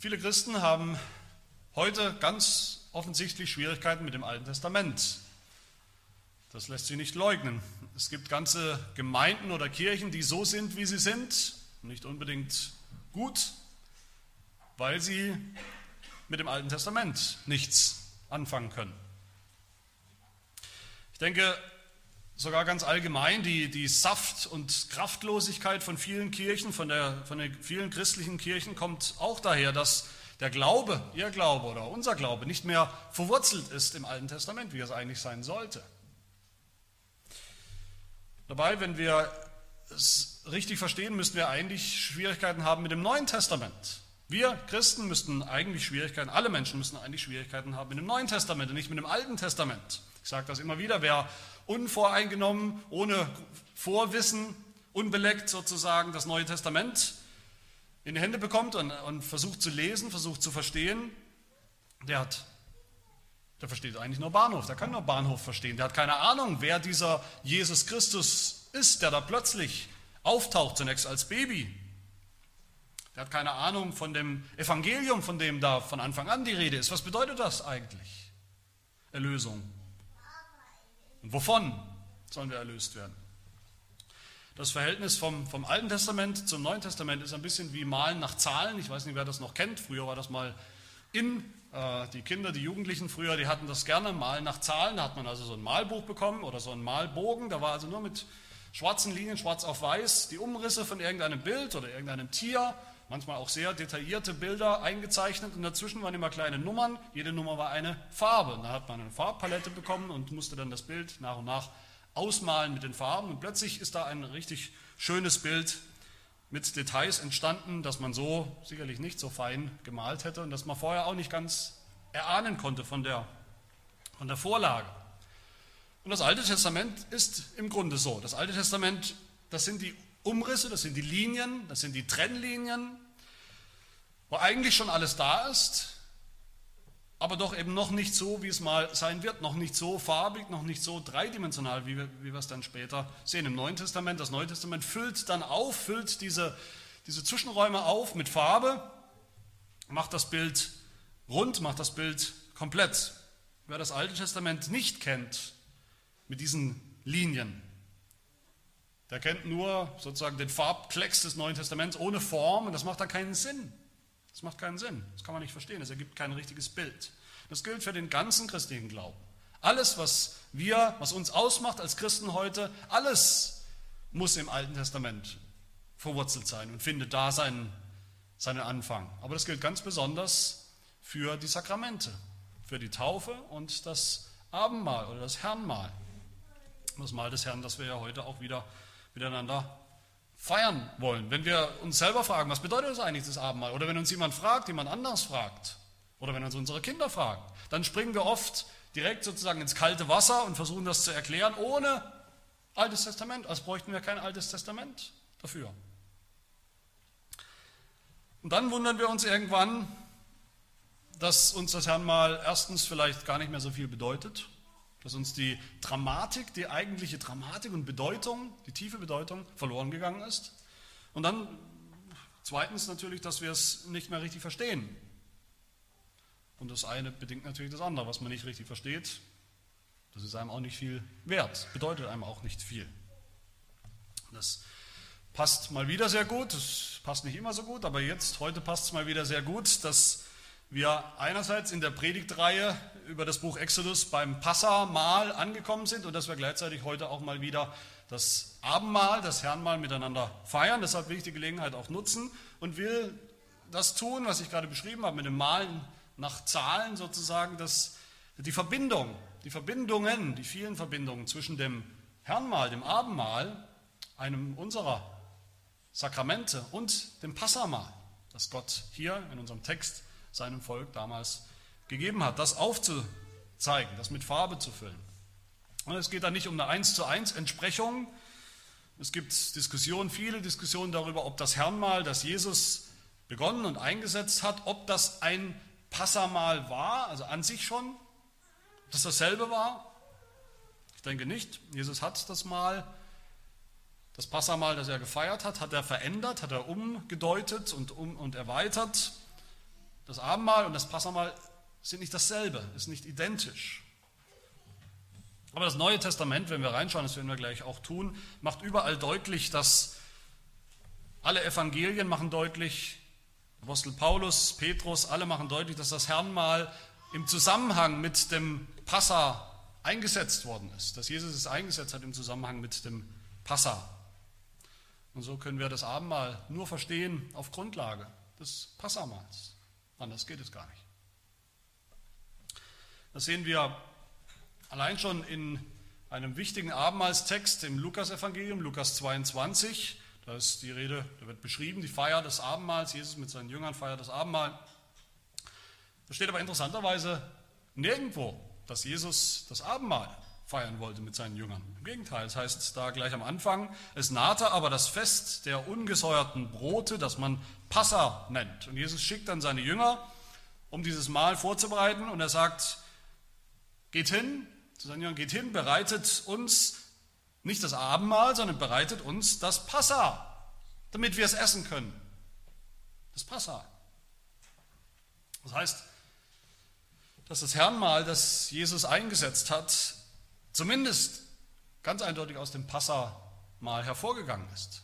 Viele Christen haben heute ganz offensichtlich Schwierigkeiten mit dem Alten Testament. Das lässt sich nicht leugnen. Es gibt ganze Gemeinden oder Kirchen, die so sind, wie sie sind, nicht unbedingt gut, weil sie mit dem Alten Testament nichts anfangen können. Ich denke, sogar ganz allgemein die, die Saft- und Kraftlosigkeit von vielen Kirchen, von, der, von den vielen christlichen Kirchen kommt auch daher, dass der Glaube, ihr Glaube oder unser Glaube nicht mehr verwurzelt ist im Alten Testament, wie es eigentlich sein sollte. Dabei, wenn wir es richtig verstehen, müssten wir eigentlich Schwierigkeiten haben mit dem Neuen Testament. Wir Christen müssten eigentlich Schwierigkeiten, alle Menschen müssten eigentlich Schwierigkeiten haben mit dem Neuen Testament und nicht mit dem Alten Testament. Ich sage das immer wieder, wer unvoreingenommen, ohne Vorwissen, unbeleckt sozusagen das Neue Testament in die Hände bekommt und, und versucht zu lesen, versucht zu verstehen, der hat der versteht eigentlich nur Bahnhof, der kann nur Bahnhof verstehen. Der hat keine Ahnung, wer dieser Jesus Christus ist, der da plötzlich auftaucht, zunächst als Baby. Der hat keine Ahnung von dem Evangelium, von dem da von Anfang an die Rede ist. Was bedeutet das eigentlich? Erlösung. Und wovon sollen wir erlöst werden? Das Verhältnis vom, vom Alten Testament zum Neuen Testament ist ein bisschen wie Malen nach Zahlen. Ich weiß nicht, wer das noch kennt. Früher war das mal in. Äh, die Kinder, die Jugendlichen früher, die hatten das gerne, Malen nach Zahlen. Da hat man also so ein Malbuch bekommen oder so ein Malbogen. Da war also nur mit schwarzen Linien, schwarz auf weiß, die Umrisse von irgendeinem Bild oder irgendeinem Tier manchmal auch sehr detaillierte Bilder eingezeichnet und dazwischen waren immer kleine Nummern. Jede Nummer war eine Farbe. Und da hat man eine Farbpalette bekommen und musste dann das Bild nach und nach ausmalen mit den Farben. Und plötzlich ist da ein richtig schönes Bild mit Details entstanden, dass man so sicherlich nicht so fein gemalt hätte und dass man vorher auch nicht ganz erahnen konnte von der, von der Vorlage. Und das Alte Testament ist im Grunde so. Das Alte Testament, das sind die Umrisse, das sind die Linien, das sind die Trennlinien, wo eigentlich schon alles da ist, aber doch eben noch nicht so, wie es mal sein wird, noch nicht so farbig, noch nicht so dreidimensional, wie wir, wie wir es dann später sehen im Neuen Testament. Das Neue Testament füllt dann auf, füllt diese, diese Zwischenräume auf mit Farbe, macht das Bild rund, macht das Bild komplett. Wer das Alte Testament nicht kennt, mit diesen Linien, der kennt nur sozusagen den Farbklecks des Neuen Testaments ohne Form und das macht da keinen Sinn. Das macht keinen Sinn. Das kann man nicht verstehen. Das ergibt kein richtiges Bild. Das gilt für den ganzen christlichen Glauben. Alles, was wir, was uns ausmacht als Christen heute, alles muss im Alten Testament verwurzelt sein und findet da seinen, seinen Anfang. Aber das gilt ganz besonders für die Sakramente, für die Taufe und das Abendmahl oder das Herrnmahl. Das Mahl des Herrn, das wir ja heute auch wieder miteinander feiern wollen. Wenn wir uns selber fragen, was bedeutet das eigentlich, das Abendmahl? Oder wenn uns jemand fragt, jemand anders fragt, oder wenn uns unsere Kinder fragen, dann springen wir oft direkt sozusagen ins kalte Wasser und versuchen das zu erklären, ohne Altes Testament, als bräuchten wir kein Altes Testament dafür. Und dann wundern wir uns irgendwann, dass uns das Herrn mal erstens vielleicht gar nicht mehr so viel bedeutet dass uns die Dramatik, die eigentliche Dramatik und Bedeutung, die tiefe Bedeutung verloren gegangen ist. Und dann zweitens natürlich, dass wir es nicht mehr richtig verstehen. Und das eine bedingt natürlich das andere. Was man nicht richtig versteht, das ist einem auch nicht viel wert, bedeutet einem auch nicht viel. Das passt mal wieder sehr gut, das passt nicht immer so gut, aber jetzt, heute passt es mal wieder sehr gut, dass wir einerseits in der Predigtreihe über das Buch Exodus beim Passamal angekommen sind und dass wir gleichzeitig heute auch mal wieder das Abendmahl, das Herrnmahl miteinander feiern. Deshalb will ich die Gelegenheit auch nutzen und will das tun, was ich gerade beschrieben habe, mit dem Malen nach Zahlen sozusagen, dass die Verbindung, die Verbindungen, die vielen Verbindungen zwischen dem Herrnmahl, dem Abendmahl, einem unserer Sakramente und dem Passamal, das Gott hier in unserem Text seinem Volk damals gegeben hat, das aufzuzeigen, das mit Farbe zu füllen. Und es geht da nicht um eine 1 zu 1 Entsprechung. Es gibt Diskussionen, viele Diskussionen darüber, ob das Herrnmal, das Jesus begonnen und eingesetzt hat, ob das ein Passamal war, also an sich schon, ob das dasselbe war. Ich denke nicht. Jesus hat das Mal, das Passamal, das er gefeiert hat, hat er verändert, hat er umgedeutet und, um, und erweitert das Abendmahl und das Passamal sind nicht dasselbe, ist nicht identisch. Aber das Neue Testament, wenn wir reinschauen, das werden wir gleich auch tun, macht überall deutlich, dass alle Evangelien machen deutlich, Apostel Paulus, Petrus, alle machen deutlich, dass das Herrnmal im Zusammenhang mit dem Passa eingesetzt worden ist, dass Jesus es eingesetzt hat im Zusammenhang mit dem Passa. Und so können wir das Abendmahl nur verstehen auf Grundlage des Passamals. Anders geht es gar nicht. Das sehen wir allein schon in einem wichtigen Abendmahlstext im Lukasevangelium, Lukas 22. Da ist die Rede, da wird beschrieben, die Feier des Abendmahls. Jesus mit seinen Jüngern feiert das Abendmahl. Da steht aber interessanterweise nirgendwo, dass Jesus das Abendmahl feiern wollte mit seinen Jüngern. Im Gegenteil, es heißt da gleich am Anfang, es nahte aber das Fest der ungesäuerten Brote, das man Passa nennt. Und Jesus schickt dann seine Jünger, um dieses Mahl vorzubereiten und er sagt, geht hin, zu seinen Jüngern, geht hin, bereitet uns nicht das Abendmahl, sondern bereitet uns das Passa, damit wir es essen können. Das Passa. Das heißt, dass das Herrnmahl, das Jesus eingesetzt hat, zumindest ganz eindeutig aus dem Passamal hervorgegangen ist.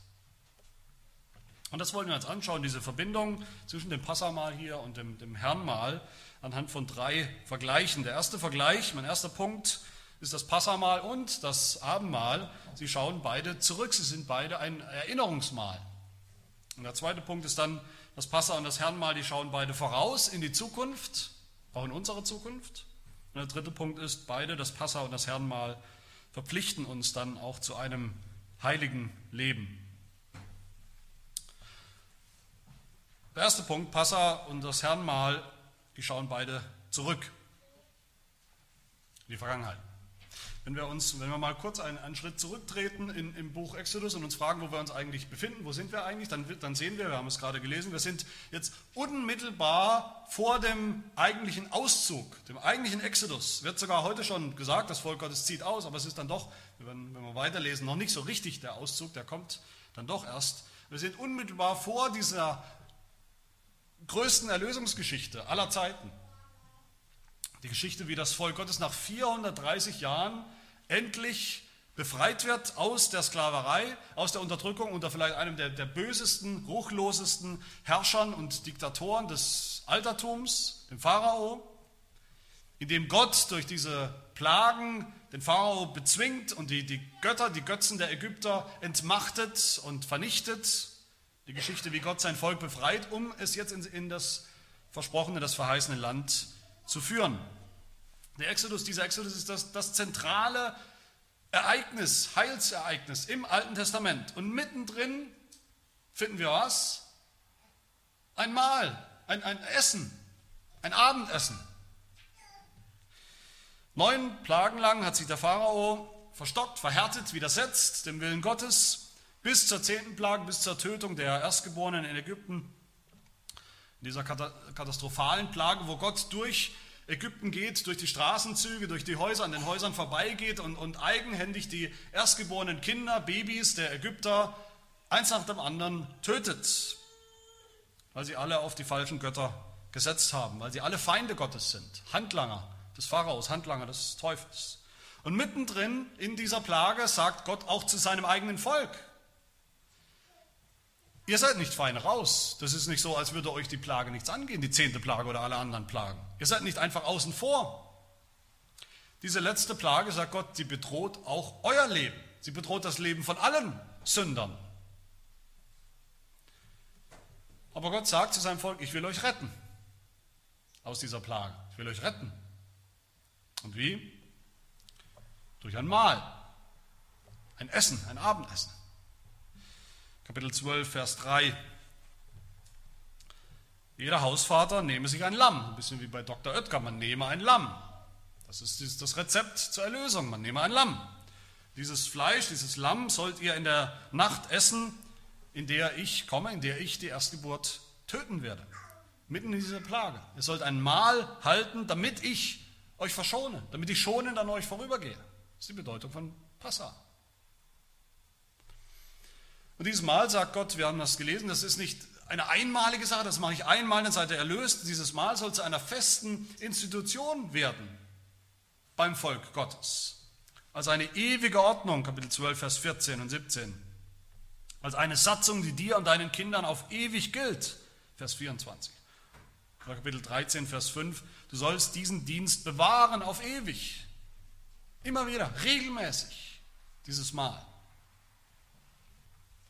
Und das wollen wir uns anschauen, diese Verbindung zwischen dem Passamal hier und dem, dem Herrnmal anhand von drei Vergleichen. Der erste Vergleich, mein erster Punkt, ist das Passamal und das Abendmahl. Sie schauen beide zurück, sie sind beide ein Erinnerungsmahl. Und der zweite Punkt ist dann das Passa und das Herrnmal, die schauen beide voraus in die Zukunft, auch in unsere Zukunft. Und der dritte Punkt ist, beide, das Passa und das Herrnmal, verpflichten uns dann auch zu einem heiligen Leben. Der erste Punkt, Passa und das Herrnmal, die schauen beide zurück in die Vergangenheit. Wenn wir, uns, wenn wir mal kurz einen, einen Schritt zurücktreten in, im Buch Exodus und uns fragen, wo wir uns eigentlich befinden, wo sind wir eigentlich, dann, dann sehen wir, wir haben es gerade gelesen, wir sind jetzt unmittelbar vor dem eigentlichen Auszug, dem eigentlichen Exodus. Wird sogar heute schon gesagt, das Volk Gottes zieht aus, aber es ist dann doch, wenn, wenn wir weiterlesen, noch nicht so richtig der Auszug, der kommt dann doch erst. Wir sind unmittelbar vor dieser größten Erlösungsgeschichte aller Zeiten. Die Geschichte, wie das Volk Gottes nach 430 Jahren endlich befreit wird aus der Sklaverei, aus der Unterdrückung unter vielleicht einem der, der bösesten, ruchlosesten Herrschern und Diktatoren des Altertums, dem Pharao, indem Gott durch diese Plagen den Pharao bezwingt und die, die Götter, die Götzen der Ägypter entmachtet und vernichtet die Geschichte, wie Gott sein Volk befreit, um es jetzt in, in das versprochene, das verheißene Land zu führen. Der Exodus, dieser Exodus ist das, das zentrale Ereignis, Heilsereignis im Alten Testament. Und mittendrin finden wir was? Ein Mahl, ein, ein Essen, ein Abendessen. Neun Plagen lang hat sich der Pharao verstockt, verhärtet, widersetzt dem Willen Gottes bis zur zehnten Plage, bis zur Tötung der Erstgeborenen in Ägypten, in dieser katastrophalen Plage, wo Gott durch Ägypten geht, durch die Straßenzüge, durch die Häuser, an den Häusern vorbeigeht und, und eigenhändig die erstgeborenen Kinder, Babys der Ägypter eins nach dem anderen tötet, weil sie alle auf die falschen Götter gesetzt haben, weil sie alle Feinde Gottes sind, Handlanger des Pharaos, Handlanger des Teufels. Und mittendrin in dieser Plage sagt Gott auch zu seinem eigenen Volk, Ihr seid nicht fein raus. Das ist nicht so, als würde euch die Plage nichts angehen, die zehnte Plage oder alle anderen Plagen. Ihr seid nicht einfach außen vor. Diese letzte Plage, sagt Gott, sie bedroht auch euer Leben. Sie bedroht das Leben von allen Sündern. Aber Gott sagt zu seinem Volk, ich will euch retten aus dieser Plage. Ich will euch retten. Und wie? Durch ein Mahl, ein Essen, ein Abendessen. Kapitel 12, Vers 3. Jeder Hausvater nehme sich ein Lamm, ein bisschen wie bei Dr. Oetker, man nehme ein Lamm. Das ist das Rezept zur Erlösung, man nehme ein Lamm. Dieses Fleisch, dieses Lamm sollt ihr in der Nacht essen, in der ich komme, in der ich die Erstgeburt töten werde. Mitten in dieser Plage. Ihr sollt ein Mahl halten, damit ich euch verschone, damit ich schonend an euch vorübergehe. Das ist die Bedeutung von Passa. Und dieses Mal sagt Gott, wir haben das gelesen, das ist nicht eine einmalige Sache, das mache ich einmal, dann seid ihr erlöst. Dieses Mal soll zu einer festen Institution werden beim Volk Gottes. Als eine ewige Ordnung, Kapitel 12, Vers 14 und 17. Als eine Satzung, die dir und deinen Kindern auf ewig gilt, Vers 24. Oder Kapitel 13, Vers 5, du sollst diesen Dienst bewahren auf ewig. Immer wieder, regelmäßig, dieses Mal.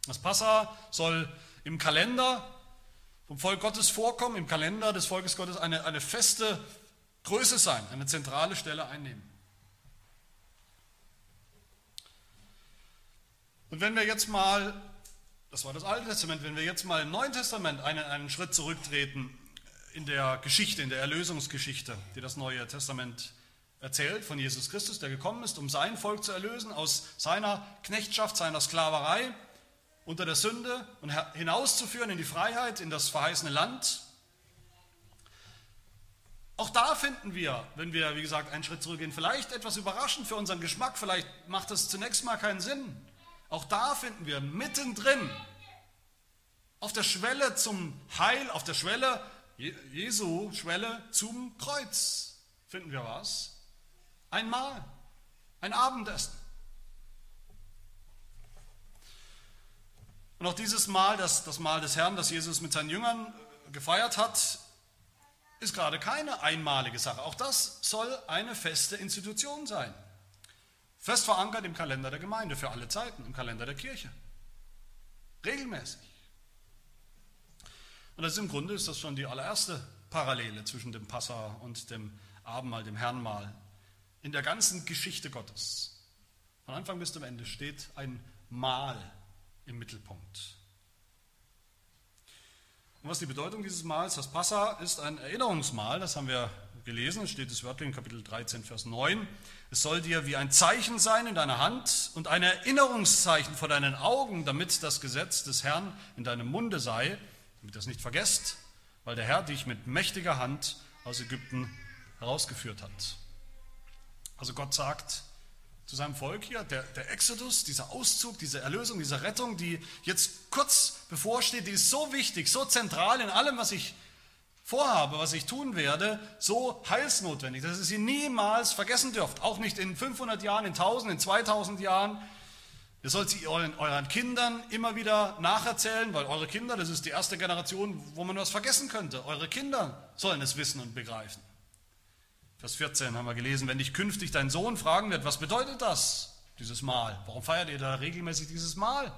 Das Passa soll im Kalender vom Volk Gottes vorkommen, im Kalender des Volkes Gottes eine, eine feste Größe sein, eine zentrale Stelle einnehmen. Und wenn wir jetzt mal, das war das Alte Testament, wenn wir jetzt mal im Neuen Testament einen, einen Schritt zurücktreten in der Geschichte, in der Erlösungsgeschichte, die das Neue Testament erzählt von Jesus Christus, der gekommen ist, um sein Volk zu erlösen aus seiner Knechtschaft, seiner Sklaverei unter der Sünde und hinauszuführen in die Freiheit, in das verheißene Land. Auch da finden wir, wenn wir, wie gesagt, einen Schritt zurückgehen, vielleicht etwas überraschend für unseren Geschmack, vielleicht macht das zunächst mal keinen Sinn. Auch da finden wir mittendrin, auf der Schwelle zum Heil, auf der Schwelle, Jesu Schwelle zum Kreuz, finden wir was? Ein Mahl, ein Abendessen. Und auch dieses Mal, das, das Mal des Herrn, das Jesus mit seinen Jüngern gefeiert hat, ist gerade keine einmalige Sache. Auch das soll eine feste Institution sein. Fest verankert im Kalender der Gemeinde für alle Zeiten, im Kalender der Kirche. Regelmäßig. Und das ist im Grunde ist das schon die allererste Parallele zwischen dem Passa und dem Abendmahl, dem Herrnmahl. In der ganzen Geschichte Gottes. Von Anfang bis zum Ende steht ein Mahl im Mittelpunkt. Und was die Bedeutung dieses Mahls? Das Passa ist ein Erinnerungsmahl, das haben wir gelesen, steht es wörtlich in Kapitel 13, Vers 9. Es soll dir wie ein Zeichen sein in deiner Hand und ein Erinnerungszeichen vor deinen Augen, damit das Gesetz des Herrn in deinem Munde sei, damit du es nicht vergesst, weil der Herr dich mit mächtiger Hand aus Ägypten herausgeführt hat. Also Gott sagt, zu seinem Volk hier, der, der Exodus, dieser Auszug, diese Erlösung, diese Rettung, die jetzt kurz bevorsteht, die ist so wichtig, so zentral in allem, was ich vorhabe, was ich tun werde, so heilsnotwendig, dass ihr sie niemals vergessen dürft, auch nicht in 500 Jahren, in 1000, in 2000 Jahren. Ihr sollt sie euren, euren Kindern immer wieder nacherzählen, weil eure Kinder, das ist die erste Generation, wo man was vergessen könnte. Eure Kinder sollen es wissen und begreifen. Vers 14 haben wir gelesen, wenn dich künftig dein Sohn fragen wird, was bedeutet das, dieses Mahl? Warum feiert ihr da regelmäßig dieses Mahl?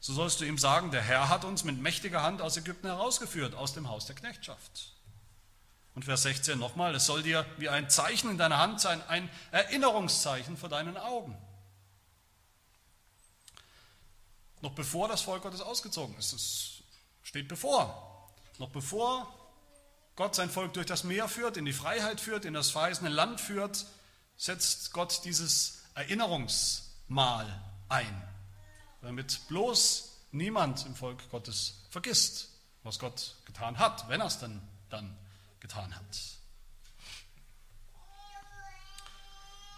So sollst du ihm sagen, der Herr hat uns mit mächtiger Hand aus Ägypten herausgeführt, aus dem Haus der Knechtschaft. Und Vers 16 nochmal, es soll dir wie ein Zeichen in deiner Hand sein, ein Erinnerungszeichen vor deinen Augen. Noch bevor das Volk Gottes ausgezogen ist, es steht bevor, noch bevor Gott sein Volk durch das Meer führt, in die Freiheit führt, in das verheißene Land führt, setzt Gott dieses Erinnerungsmahl ein, damit bloß niemand im Volk Gottes vergisst, was Gott getan hat, wenn er es denn dann getan hat.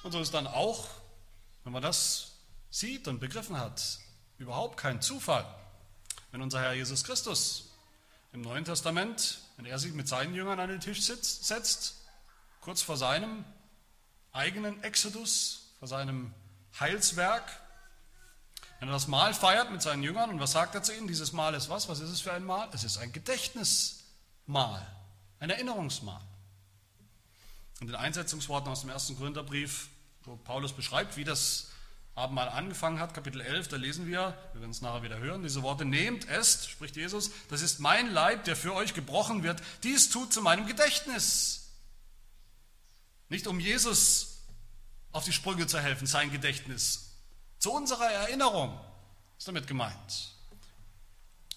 Und so ist dann auch, wenn man das sieht und begriffen hat, überhaupt kein Zufall, wenn unser Herr Jesus Christus im Neuen Testament wenn er sich mit seinen Jüngern an den Tisch sitzt, setzt, kurz vor seinem eigenen Exodus, vor seinem Heilswerk, wenn er das Mahl feiert mit seinen Jüngern, und was sagt er zu ihnen? Dieses Mahl ist was? Was ist es für ein Mahl? Es ist ein Gedächtnismahl, ein Erinnerungsmahl. In den Einsetzungsworten aus dem ersten Gründerbrief, wo Paulus beschreibt, wie das Abendmahl angefangen hat, Kapitel 11, da lesen wir, wir werden es nachher wieder hören, diese Worte, nehmt, esst, spricht Jesus, das ist mein Leib, der für euch gebrochen wird, dies tut zu meinem Gedächtnis. Nicht um Jesus auf die Sprünge zu helfen, sein Gedächtnis, zu unserer Erinnerung ist damit gemeint.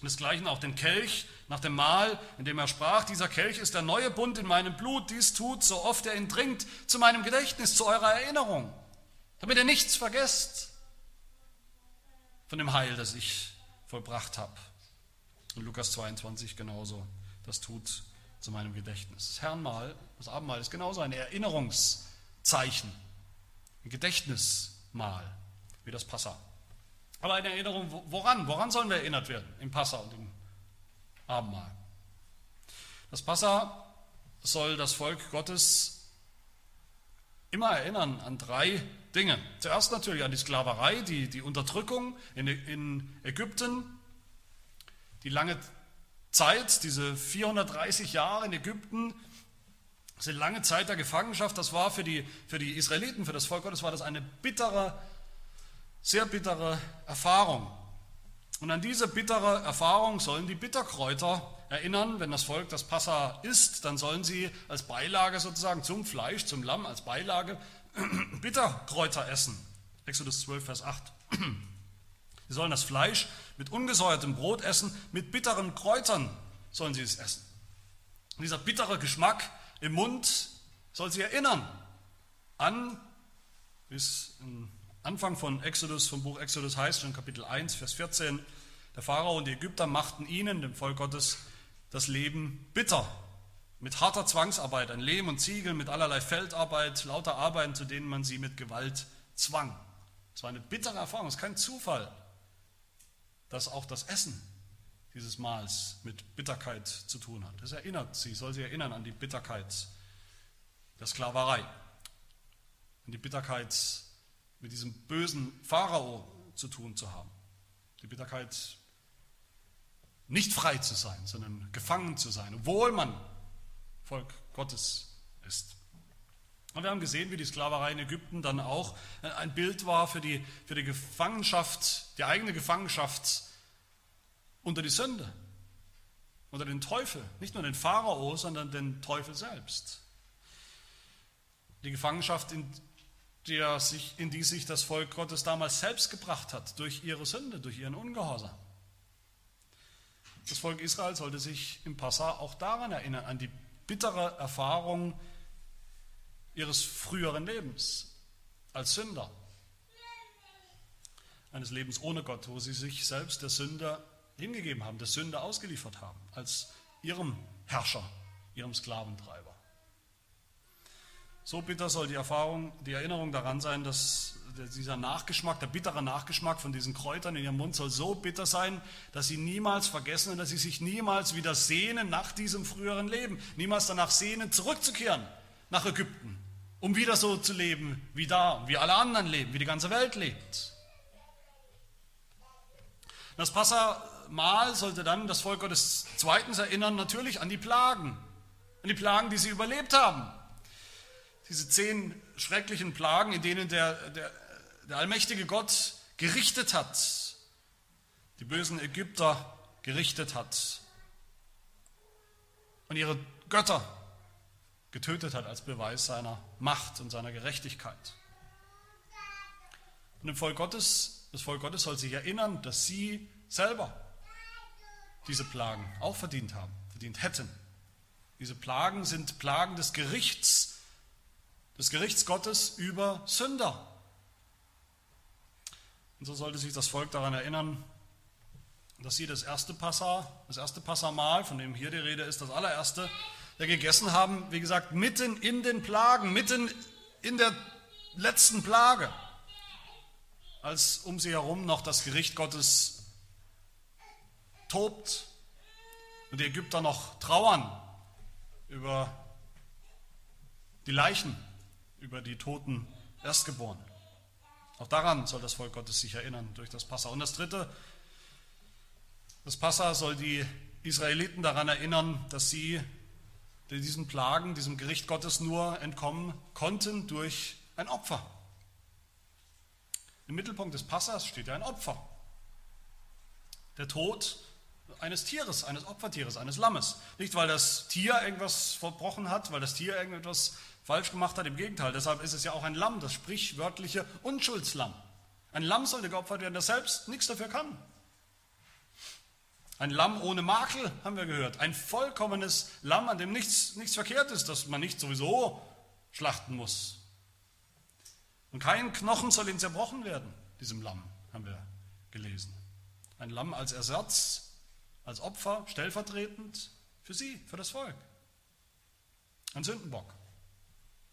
Desgleichen auch den Kelch nach dem Mahl, in dem er sprach, dieser Kelch ist der neue Bund in meinem Blut, dies tut, so oft er ihn trinkt, zu meinem Gedächtnis, zu eurer Erinnerung damit ihr nichts vergesst von dem Heil, das ich vollbracht habe. Und Lukas 22 genauso, das tut zu meinem Gedächtnis. Das Herrenmahl, das Abendmahl ist genauso ein Erinnerungszeichen, ein Gedächtnismahl, wie das Passa. Aber eine Erinnerung, woran? Woran sollen wir erinnert werden im Passa und im Abendmahl. Das Passa soll das Volk Gottes immer erinnern an drei Dinge. Zuerst natürlich an die Sklaverei, die, die Unterdrückung in, in Ägypten, die lange Zeit, diese 430 Jahre in Ägypten, diese lange Zeit der Gefangenschaft, das war für die, für die Israeliten, für das Volk Gottes, war das eine bittere, sehr bittere Erfahrung. Und an diese bittere Erfahrung sollen die Bitterkräuter erinnern, wenn das Volk das Passa isst, dann sollen sie als Beilage sozusagen zum Fleisch, zum Lamm, als Beilage Bitterkräuter essen. Exodus 12, Vers 8. Sie sollen das Fleisch mit ungesäuertem Brot essen, mit bitteren Kräutern sollen sie es essen. Und dieser bittere Geschmack im Mund soll sie erinnern an, wie es im Anfang von Exodus, vom Buch Exodus heißt, schon Kapitel 1, Vers 14, der Pharao und die Ägypter machten ihnen, dem Volk Gottes, das Leben bitter. Mit harter Zwangsarbeit, ein Lehm und Ziegel, mit allerlei Feldarbeit, lauter Arbeiten, zu denen man sie mit Gewalt zwang. Es war eine bittere Erfahrung, es ist kein Zufall, dass auch das Essen dieses Mahls mit Bitterkeit zu tun hat. Es erinnert sie, soll sie erinnern an die Bitterkeit der Sklaverei, an die Bitterkeit mit diesem bösen Pharao zu tun zu haben, die Bitterkeit nicht frei zu sein, sondern gefangen zu sein, obwohl man Volk Gottes ist. Und wir haben gesehen, wie die Sklaverei in Ägypten dann auch ein Bild war für die, für die Gefangenschaft, die eigene Gefangenschaft unter die Sünde, unter den Teufel, nicht nur den Pharao, sondern den Teufel selbst. Die Gefangenschaft, in, der sich, in die sich das Volk Gottes damals selbst gebracht hat, durch ihre Sünde, durch ihren Ungehorsam. Das Volk Israel sollte sich im Passa auch daran erinnern, an die bittere Erfahrung ihres früheren Lebens als Sünder, eines Lebens ohne Gott, wo sie sich selbst der Sünde hingegeben haben, der Sünde ausgeliefert haben, als ihrem Herrscher, ihrem Sklaventreiber. So bitter soll die Erfahrung, die Erinnerung daran sein, dass dieser Nachgeschmack, der bittere Nachgeschmack von diesen Kräutern in ihrem Mund soll so bitter sein, dass sie niemals vergessen und dass sie sich niemals wieder sehnen nach diesem früheren Leben, niemals danach sehnen, zurückzukehren nach Ägypten, um wieder so zu leben wie da, wie alle anderen leben, wie die ganze Welt lebt. Das Passamal sollte dann das Volk Gottes zweitens erinnern, natürlich an die Plagen, an die Plagen, die sie überlebt haben. Diese zehn schrecklichen Plagen, in denen der, der, der allmächtige Gott gerichtet hat, die bösen Ägypter gerichtet hat und ihre Götter getötet hat als Beweis seiner Macht und seiner Gerechtigkeit. Und im Volk Gottes, das Volk Gottes soll sich erinnern, dass sie selber diese Plagen auch verdient haben, verdient hätten. Diese Plagen sind Plagen des Gerichts, des Gerichts Gottes über Sünder. Und so sollte sich das Volk daran erinnern, dass sie das erste Passa, das erste Passamal, von dem hier die Rede ist, das allererste, der gegessen haben, wie gesagt, mitten in den Plagen, mitten in der letzten Plage, als um sie herum noch das Gericht Gottes tobt und die Ägypter noch trauern über die Leichen, über die toten Erstgeborenen. Auch daran soll das Volk Gottes sich erinnern durch das Passa. Und das Dritte, das Passa soll die Israeliten daran erinnern, dass sie diesen Plagen, diesem Gericht Gottes nur entkommen konnten durch ein Opfer. Im Mittelpunkt des Passas steht ja ein Opfer. Der Tod eines Tieres, eines Opfertieres, eines Lammes. Nicht, weil das Tier irgendwas verbrochen hat, weil das Tier irgendetwas falsch gemacht hat. Im Gegenteil, deshalb ist es ja auch ein Lamm, das sprichwörtliche Unschuldslamm. Ein Lamm sollte geopfert werden, das selbst nichts dafür kann. Ein Lamm ohne Makel, haben wir gehört. Ein vollkommenes Lamm, an dem nichts, nichts verkehrt ist, das man nicht sowieso schlachten muss. Und kein Knochen soll ihm zerbrochen werden, diesem Lamm, haben wir gelesen. Ein Lamm als Ersatz, als Opfer, stellvertretend für sie, für das Volk. Ein Sündenbock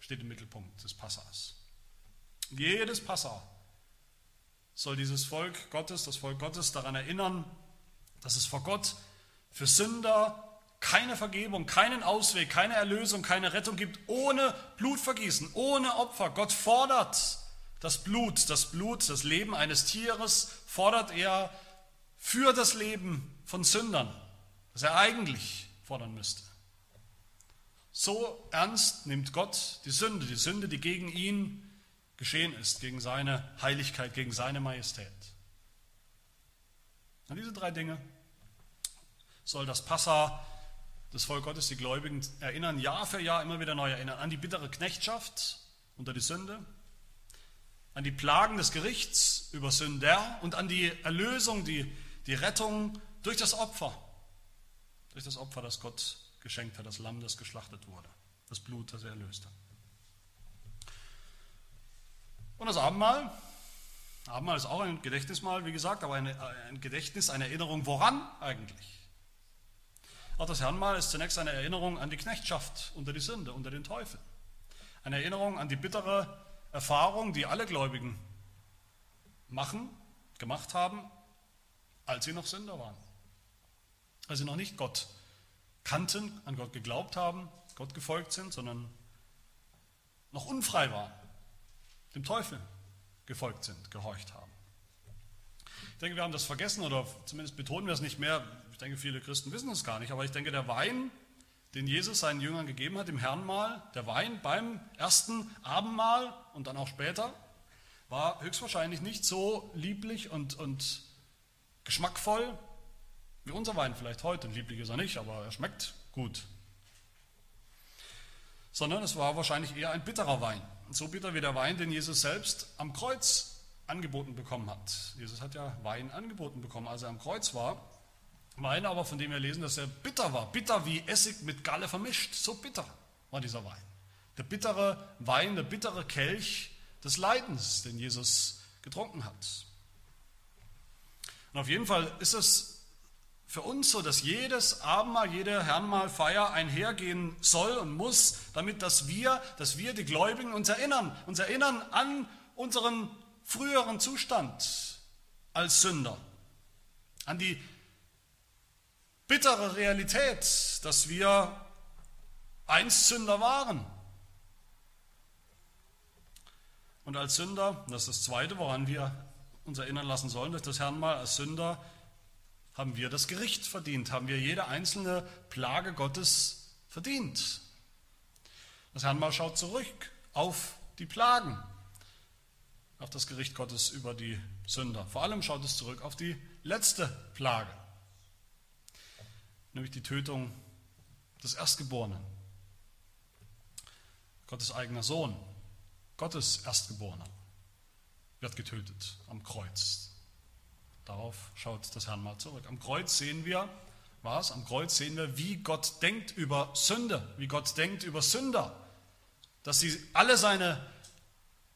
steht im Mittelpunkt des Passas. Jedes Passa soll dieses Volk Gottes, das Volk Gottes daran erinnern, dass es vor Gott für Sünder keine Vergebung, keinen Ausweg, keine Erlösung, keine Rettung gibt ohne Blutvergießen, ohne Opfer. Gott fordert das Blut, das Blut, das Leben eines Tieres, fordert er für das Leben von Sündern, das er eigentlich fordern müsste. So ernst nimmt Gott die Sünde, die Sünde, die gegen ihn geschehen ist, gegen seine Heiligkeit, gegen seine Majestät. An diese drei Dinge soll das Passa das Volk Gottes, die Gläubigen, erinnern, Jahr für Jahr immer wieder neu erinnern, an die bittere Knechtschaft unter die Sünde, an die Plagen des Gerichts über Sünder und an die Erlösung, die, die Rettung durch das Opfer, durch das Opfer, das Gott geschenkt hat, das Lamm, das geschlachtet wurde, das Blut, das er erlöst hat. Und das Abendmahl, Abendmahl ist auch ein Gedächtnismahl, wie gesagt, aber eine, ein Gedächtnis, eine Erinnerung, woran eigentlich? Auch das Herrnmal ist zunächst eine Erinnerung an die Knechtschaft unter die Sünde, unter den Teufel. Eine Erinnerung an die bittere Erfahrung, die alle Gläubigen machen, gemacht haben, als sie noch Sünder waren. Als sie noch nicht Gott kannten, an Gott geglaubt haben, Gott gefolgt sind, sondern noch unfrei waren, dem Teufel gefolgt sind, gehorcht haben. Ich denke, wir haben das vergessen oder zumindest betonen wir es nicht mehr. Ich denke, viele Christen wissen es gar nicht, aber ich denke, der Wein, den Jesus seinen Jüngern gegeben hat im Herrnmahl, der Wein beim ersten Abendmahl und dann auch später, war höchstwahrscheinlich nicht so lieblich und, und geschmackvoll wie unser Wein vielleicht heute. Lieblich ist er nicht, aber er schmeckt gut. Sondern es war wahrscheinlich eher ein bitterer Wein. So bitter wie der Wein, den Jesus selbst am Kreuz angeboten bekommen hat. Jesus hat ja Wein angeboten bekommen, als er am Kreuz war. Wein aber, von dem wir lesen, dass er bitter war. Bitter wie Essig mit Galle vermischt. So bitter war dieser Wein. Der bittere Wein, der bittere Kelch des Leidens, den Jesus getrunken hat. Und auf jeden Fall ist es für uns so, dass jedes Abendmahl, jede Herrenmahlfeier einhergehen soll und muss, damit dass wir, dass wir die Gläubigen uns erinnern, uns erinnern an unseren früheren Zustand als Sünder, an die bittere Realität, dass wir einst Sünder waren. Und als Sünder, das ist das Zweite, woran wir uns erinnern lassen sollen, durch das Herrn mal als Sünder haben wir das Gericht verdient, haben wir jede einzelne Plage Gottes verdient. Das Herrn mal schaut zurück auf die Plagen, auf das Gericht Gottes über die Sünder. Vor allem schaut es zurück auf die letzte Plage, nämlich die Tötung des Erstgeborenen. Gottes eigener Sohn, Gottes Erstgeborener, wird getötet am Kreuz. Darauf schaut das Herrn mal zurück. Am Kreuz sehen wir, was? Am Kreuz sehen wir, wie Gott denkt über Sünde, wie Gott denkt über Sünder, dass sie alle seine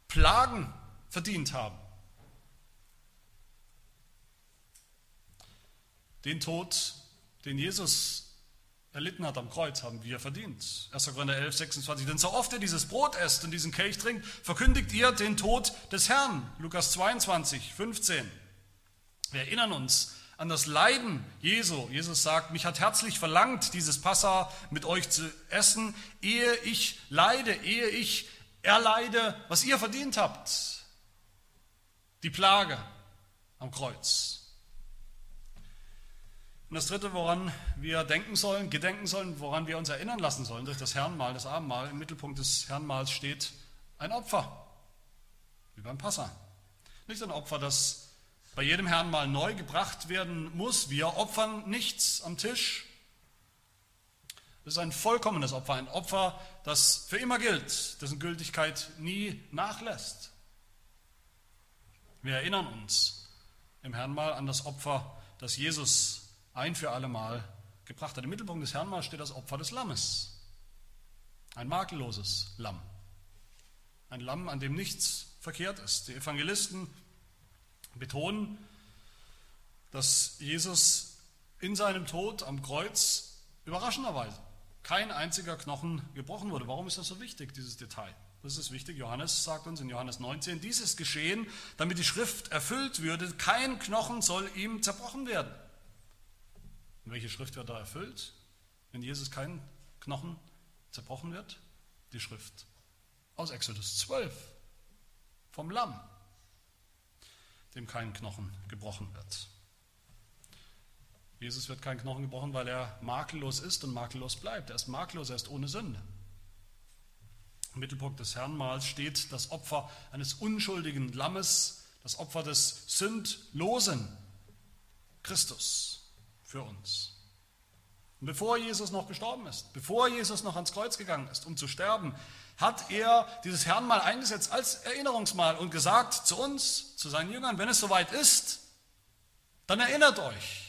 Plagen verdient haben. Den Tod, den Jesus erlitten hat am Kreuz, haben wir verdient. 1. Korinther 11, 26. Denn so oft ihr dieses Brot esst und diesen Kelch trinkt, verkündigt ihr den Tod des Herrn. Lukas 22, 15. Wir erinnern uns an das Leiden Jesu. Jesus sagt, mich hat herzlich verlangt, dieses Passa mit euch zu essen, ehe ich leide, ehe ich erleide, was ihr verdient habt die Plage am Kreuz. Und das Dritte, woran wir denken sollen, gedenken sollen, woran wir uns erinnern lassen sollen durch das Herrenmahl, das Abendmahl, im Mittelpunkt des Herrenmahls steht ein Opfer, wie beim Passa. Nicht ein Opfer, das bei jedem Herrenmahl neu gebracht werden muss. Wir opfern nichts am Tisch. Das ist ein vollkommenes Opfer, ein Opfer, das für immer gilt, dessen Gültigkeit nie nachlässt. Wir erinnern uns im Herrnmal an das Opfer, das Jesus ein für alle Mal gebracht hat. Im Mittelpunkt des Herrnmals steht das Opfer des Lammes. Ein makelloses Lamm. Ein Lamm, an dem nichts verkehrt ist. Die Evangelisten betonen, dass Jesus in seinem Tod am Kreuz überraschenderweise kein einziger Knochen gebrochen wurde. Warum ist das so wichtig, dieses Detail? Das ist wichtig. Johannes sagt uns in Johannes 19, dies ist geschehen, damit die Schrift erfüllt würde, kein Knochen soll ihm zerbrochen werden. Und welche Schrift wird da erfüllt, wenn Jesus kein Knochen zerbrochen wird? Die Schrift aus Exodus 12 vom Lamm, dem kein Knochen gebrochen wird. Jesus wird kein Knochen gebrochen, weil er makellos ist und makellos bleibt. Er ist makellos, er ist ohne Sünde. Im Mittelpunkt des Herrnmahls steht das Opfer eines unschuldigen Lammes, das Opfer des sündlosen Christus für uns. Und bevor Jesus noch gestorben ist, bevor Jesus noch ans Kreuz gegangen ist, um zu sterben, hat er dieses Herrnmal eingesetzt als Erinnerungsmal und gesagt zu uns, zu seinen Jüngern, wenn es soweit ist, dann erinnert euch,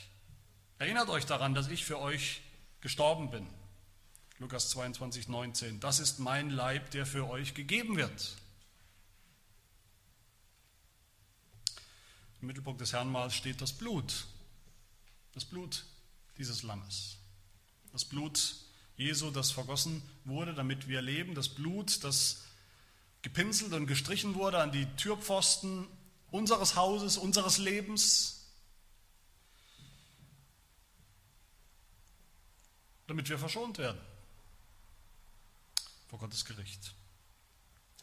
Erinnert euch daran, dass ich für euch gestorben bin. Lukas 22, 19. Das ist mein Leib, der für euch gegeben wird. Im Mittelpunkt des Herrnmahls steht das Blut. Das Blut dieses Lammes. Das Blut Jesu, das vergossen wurde, damit wir leben. Das Blut, das gepinselt und gestrichen wurde an die Türpfosten unseres Hauses, unseres Lebens, damit wir verschont werden vor Gottes Gericht.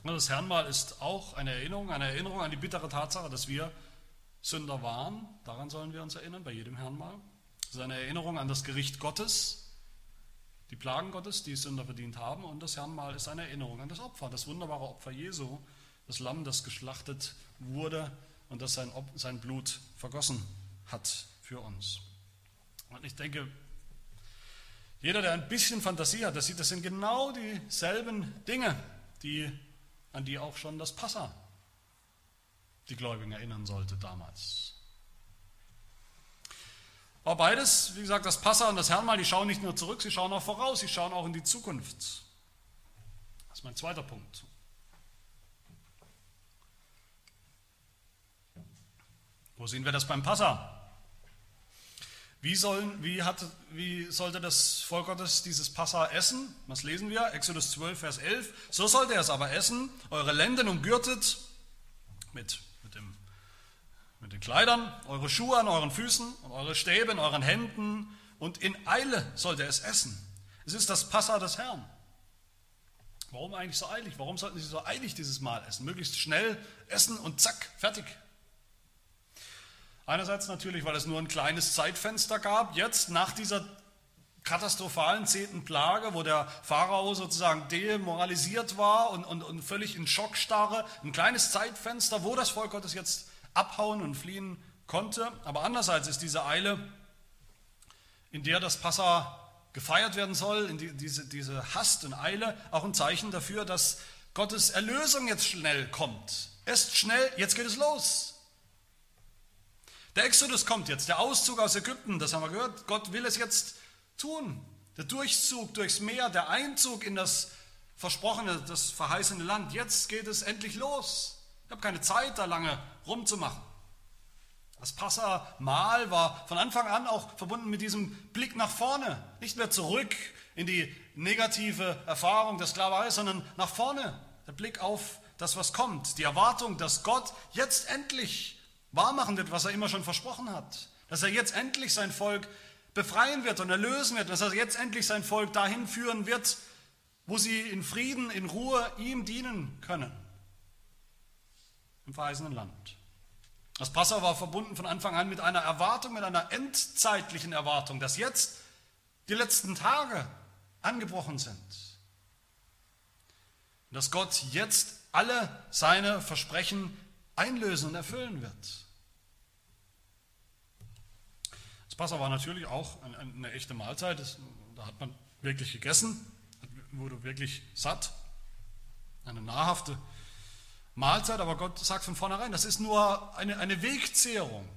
Und das Herrnmal ist auch eine Erinnerung, eine Erinnerung an die bittere Tatsache, dass wir Sünder waren. Daran sollen wir uns erinnern, bei jedem Herrnmal. Es ist eine Erinnerung an das Gericht Gottes, die Plagen Gottes, die Sünder verdient haben. Und das Herrnmal ist eine Erinnerung an das Opfer, das wunderbare Opfer Jesu, das Lamm, das geschlachtet wurde und das sein, sein Blut vergossen hat für uns. Und ich denke, jeder, der ein bisschen Fantasie hat, der sieht, das sind genau dieselben Dinge, die, an die auch schon das Passa die Gläubigen erinnern sollte damals. Aber beides, wie gesagt, das Passa und das Herrnmal, die schauen nicht nur zurück, sie schauen auch voraus, sie schauen auch in die Zukunft. Das ist mein zweiter Punkt. Wo sehen wir das beim Passa? Wie, sollen, wie, hat, wie sollte das Volk Gottes dieses Passa essen? Was lesen wir? Exodus 12, Vers 11. So sollte er es aber essen, eure Lenden umgürtet mit, mit, dem, mit den Kleidern, eure Schuhe an euren Füßen und eure Stäbe in euren Händen und in Eile sollte er es essen. Es ist das Passa des Herrn. Warum eigentlich so eilig? Warum sollten sie so eilig dieses Mal essen? Möglichst schnell essen und zack, fertig. Einerseits natürlich, weil es nur ein kleines Zeitfenster gab, jetzt nach dieser katastrophalen zehnten Plage, wo der Pharao sozusagen demoralisiert war und, und, und völlig in Schockstarre, ein kleines Zeitfenster, wo das Volk Gottes jetzt abhauen und fliehen konnte. Aber andererseits ist diese Eile, in der das Passa gefeiert werden soll, in die, diese, diese Hast und Eile, auch ein Zeichen dafür, dass Gottes Erlösung jetzt schnell kommt. Ist schnell, jetzt geht es los. Der Exodus kommt jetzt, der Auszug aus Ägypten, das haben wir gehört. Gott will es jetzt tun. Der Durchzug durchs Meer, der Einzug in das versprochene, das verheißene Land. Jetzt geht es endlich los. Ich habe keine Zeit, da lange rumzumachen. Das Passamal war von Anfang an auch verbunden mit diesem Blick nach vorne. Nicht mehr zurück in die negative Erfahrung der Sklaverei, sondern nach vorne. Der Blick auf das, was kommt. Die Erwartung, dass Gott jetzt endlich wahrmachen wird, was er immer schon versprochen hat. Dass er jetzt endlich sein Volk befreien wird und erlösen wird, dass er jetzt endlich sein Volk dahin führen wird, wo sie in Frieden, in Ruhe ihm dienen können. Im verheißenen Land. Das Passa war verbunden von Anfang an mit einer Erwartung, mit einer endzeitlichen Erwartung, dass jetzt die letzten Tage angebrochen sind. Und dass Gott jetzt alle seine Versprechen einlösen und erfüllen wird. Das Passa war natürlich auch eine, echte Mahlzeit. Da hat man wirklich gegessen, wurde wirklich satt. Eine nahrhafte Mahlzeit, aber Gott sagt von vornherein, das ist nur eine, eine Wegzehrung.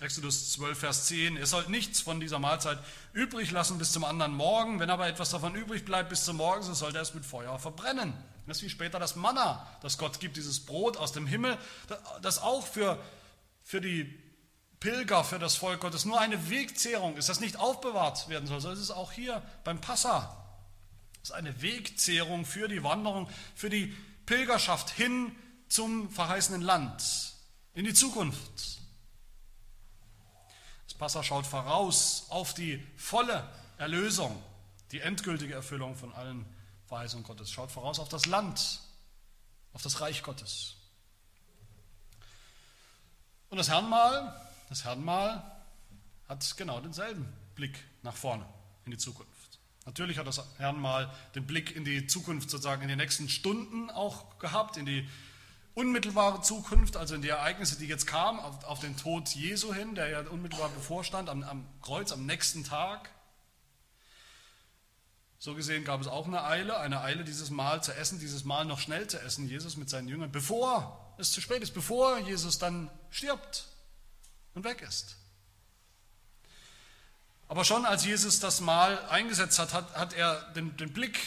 Exodus 12, Vers 10, ihr sollt nichts von dieser Mahlzeit übrig lassen bis zum anderen Morgen. Wenn aber etwas davon übrig bleibt bis zum Morgen, so sollt ihr es mit Feuer verbrennen. Das ist wie später das Manna, das Gott gibt, dieses Brot aus dem Himmel, das auch für, für die Pilger, für das Volk Gottes nur eine Wegzehrung ist, das nicht aufbewahrt werden soll. So ist es auch hier beim Passa. Das ist eine Wegzehrung für die Wanderung, für die Pilgerschaft hin zum verheißenen Land, in die Zukunft. Passa schaut voraus auf die volle Erlösung, die endgültige Erfüllung von allen Verheißungen Gottes. Schaut voraus auf das Land, auf das Reich Gottes. Und das Herrnmal, das Herrnmal hat genau denselben Blick nach vorne in die Zukunft. Natürlich hat das Herrnmal den Blick in die Zukunft, sozusagen in die nächsten Stunden auch gehabt, in die unmittelbare Zukunft, also in die Ereignisse, die jetzt kamen, auf, auf den Tod Jesu hin, der ja unmittelbar bevorstand, am, am Kreuz, am nächsten Tag. So gesehen gab es auch eine Eile, eine Eile, dieses Mal zu essen, dieses Mal noch schnell zu essen, Jesus mit seinen Jüngern, bevor es zu spät ist, bevor Jesus dann stirbt und weg ist. Aber schon als Jesus das Mal eingesetzt hat, hat, hat er den, den Blick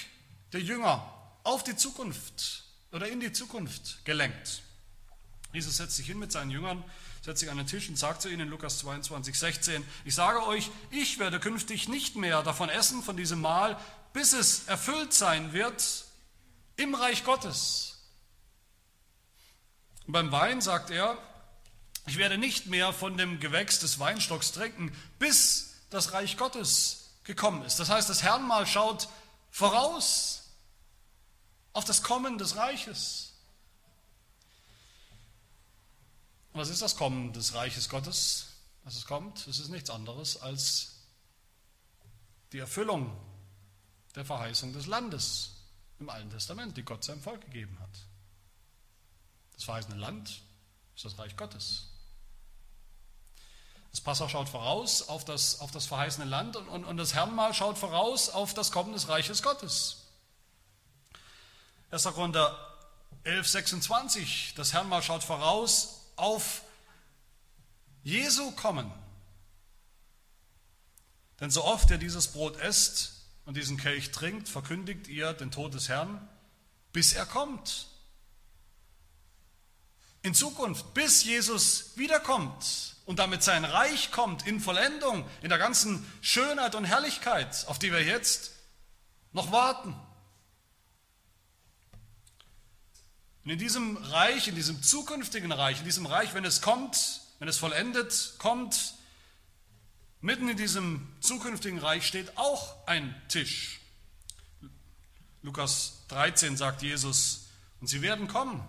der Jünger auf die Zukunft oder in die Zukunft gelenkt. Jesus setzt sich hin mit seinen Jüngern, setzt sich an den Tisch und sagt zu ihnen in Lukas 22, 16, ich sage euch, ich werde künftig nicht mehr davon essen, von diesem Mahl, bis es erfüllt sein wird im Reich Gottes. Und beim Wein sagt er, ich werde nicht mehr von dem Gewächs des Weinstocks trinken, bis das Reich Gottes gekommen ist. Das heißt, das Herrnmal schaut voraus auf das Kommen des Reiches. Was ist das Kommen des Reiches Gottes, dass es kommt? Es ist nichts anderes als die Erfüllung der Verheißung des Landes im Alten Testament, die Gott seinem Volk gegeben hat. Das verheißene Land ist das Reich Gottes. Das Passau schaut voraus auf das, auf das verheißene Land und, und, und das Herrnmal schaut voraus auf das Kommen des Reiches Gottes. 1. Korinther 11, 26, das Herrnmal schaut voraus auf Jesu Kommen. Denn so oft er dieses Brot esst und diesen Kelch trinkt, verkündigt ihr den Tod des Herrn, bis er kommt. In Zukunft, bis Jesus wiederkommt und damit sein Reich kommt in Vollendung, in der ganzen Schönheit und Herrlichkeit, auf die wir jetzt noch warten. Und in diesem Reich, in diesem zukünftigen Reich, in diesem Reich, wenn es kommt, wenn es vollendet kommt, mitten in diesem zukünftigen Reich steht auch ein Tisch. Lukas 13 sagt Jesus, und sie werden kommen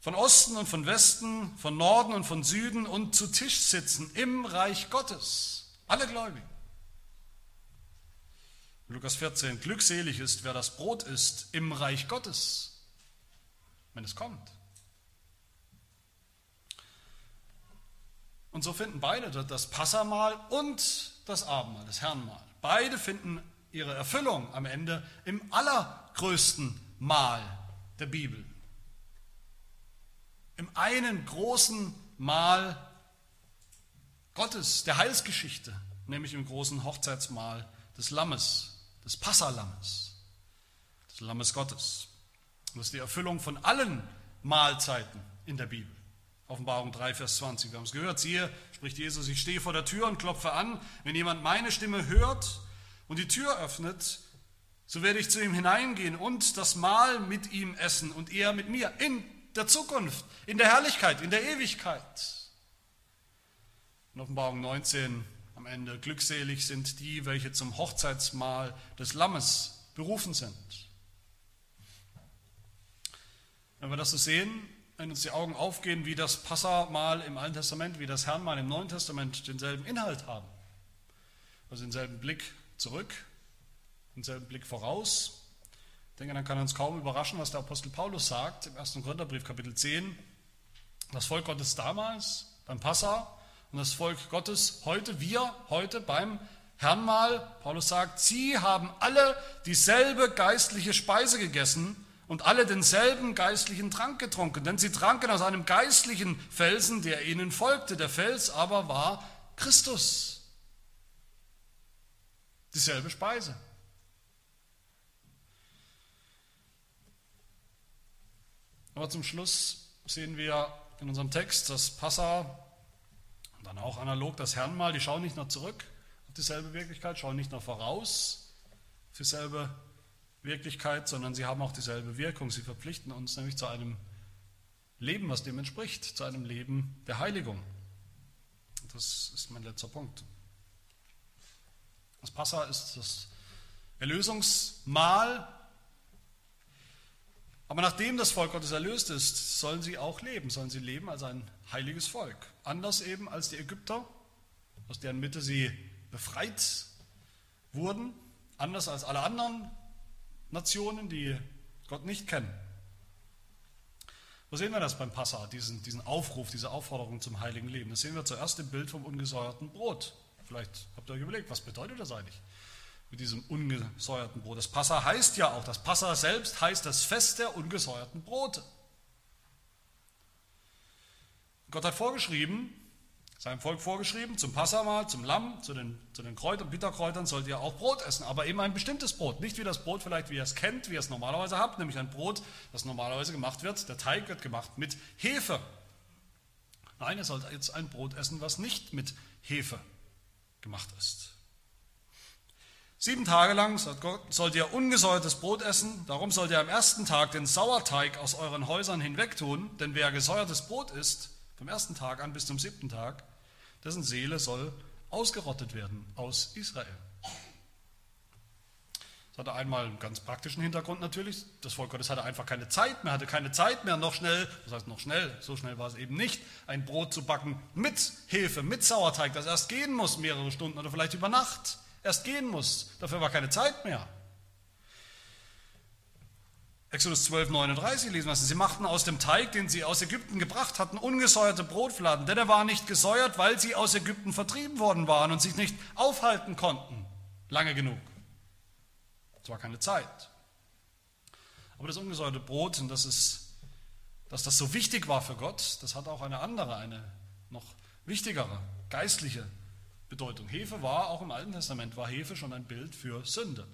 von Osten und von Westen, von Norden und von Süden und zu Tisch sitzen im Reich Gottes. Alle Gläubigen. Lukas 14, glückselig ist, wer das Brot isst im Reich Gottes, wenn es kommt. Und so finden beide das Passamal und das Abendmahl, das Herrnmahl. Beide finden ihre Erfüllung am Ende im allergrößten Mahl der Bibel, im einen großen Mahl Gottes, der Heilsgeschichte, nämlich im großen Hochzeitsmahl des Lammes, des Passalammes, des Lammes Gottes. Das ist die Erfüllung von allen Mahlzeiten in der Bibel. Offenbarung 3, Vers 20. Wir haben es gehört. Siehe, spricht Jesus, ich stehe vor der Tür und klopfe an. Wenn jemand meine Stimme hört und die Tür öffnet, so werde ich zu ihm hineingehen und das Mahl mit ihm essen und er mit mir in der Zukunft, in der Herrlichkeit, in der Ewigkeit. In Offenbarung 19 am Ende, glückselig sind die, welche zum Hochzeitsmahl des Lammes berufen sind. Wenn wir das so sehen, wenn uns die Augen aufgehen, wie das Passamal im Alten Testament, wie das Herrnmal im Neuen Testament denselben Inhalt haben, also denselben Blick zurück, denselben Blick voraus, ich denke, dann kann uns kaum überraschen, was der Apostel Paulus sagt im 1. Korintherbrief, Kapitel 10. Das Volk Gottes damals beim Passa und das Volk Gottes heute, wir heute beim Herrnmal. Paulus sagt, sie haben alle dieselbe geistliche Speise gegessen und alle denselben geistlichen Trank getrunken, denn sie tranken aus einem geistlichen Felsen, der ihnen folgte. Der Fels aber war Christus. Dieselbe Speise. Aber zum Schluss sehen wir in unserem Text, dass Passa und dann auch analog das Herrnmal, die schauen nicht nur zurück auf dieselbe Wirklichkeit, schauen nicht nur voraus auf dieselbe Wirklichkeit, sondern sie haben auch dieselbe Wirkung. Sie verpflichten uns nämlich zu einem Leben, was dem entspricht, zu einem Leben der Heiligung. Das ist mein letzter Punkt. Das Passa ist das Erlösungsmahl. Aber nachdem das Volk Gottes erlöst ist, sollen sie auch leben, sollen sie leben als ein heiliges Volk. Anders eben als die Ägypter, aus deren Mitte sie befreit wurden, anders als alle anderen Nationen, die Gott nicht kennen. Wo sehen wir das beim Passa, diesen, diesen Aufruf, diese Aufforderung zum heiligen Leben? Das sehen wir zuerst im Bild vom ungesäuerten Brot. Vielleicht habt ihr euch überlegt, was bedeutet das eigentlich mit diesem ungesäuerten Brot? Das Passa heißt ja auch, das Passa selbst heißt das Fest der ungesäuerten Brote. Gott hat vorgeschrieben, seinem Volk vorgeschrieben, zum Passamal, zum Lamm, zu den, zu den Kräutern, Bitterkräutern sollt ihr auch Brot essen, aber eben ein bestimmtes Brot. Nicht wie das Brot vielleicht, wie ihr es kennt, wie ihr es normalerweise habt, nämlich ein Brot, das normalerweise gemacht wird. Der Teig wird gemacht mit Hefe. Nein, ihr sollt jetzt ein Brot essen, was nicht mit Hefe gemacht ist. Sieben Tage lang sollt ihr ungesäuertes Brot essen, darum sollt ihr am ersten Tag den Sauerteig aus euren Häusern hinwegtun, denn wer gesäuertes Brot isst, vom ersten Tag an bis zum siebten Tag, dessen Seele soll ausgerottet werden aus Israel. Das hatte einmal einen ganz praktischen Hintergrund natürlich. Das Volk Gottes hatte einfach keine Zeit mehr, hatte keine Zeit mehr, noch schnell, das heißt noch schnell, so schnell war es eben nicht, ein Brot zu backen mit Hefe, mit Sauerteig, das erst gehen muss, mehrere Stunden oder vielleicht über Nacht erst gehen muss. Dafür war keine Zeit mehr. Exodus 12, 39 lesen es. Sie machten aus dem Teig, den sie aus Ägypten gebracht hatten, ungesäuerte Brotfladen, denn er war nicht gesäuert, weil sie aus Ägypten vertrieben worden waren und sich nicht aufhalten konnten, lange genug. Es war keine Zeit. Aber das ungesäuerte Brot, und das ist, dass das so wichtig war für Gott, das hat auch eine andere, eine noch wichtigere, geistliche Bedeutung. Hefe war, auch im Alten Testament war Hefe schon ein Bild für Sünde.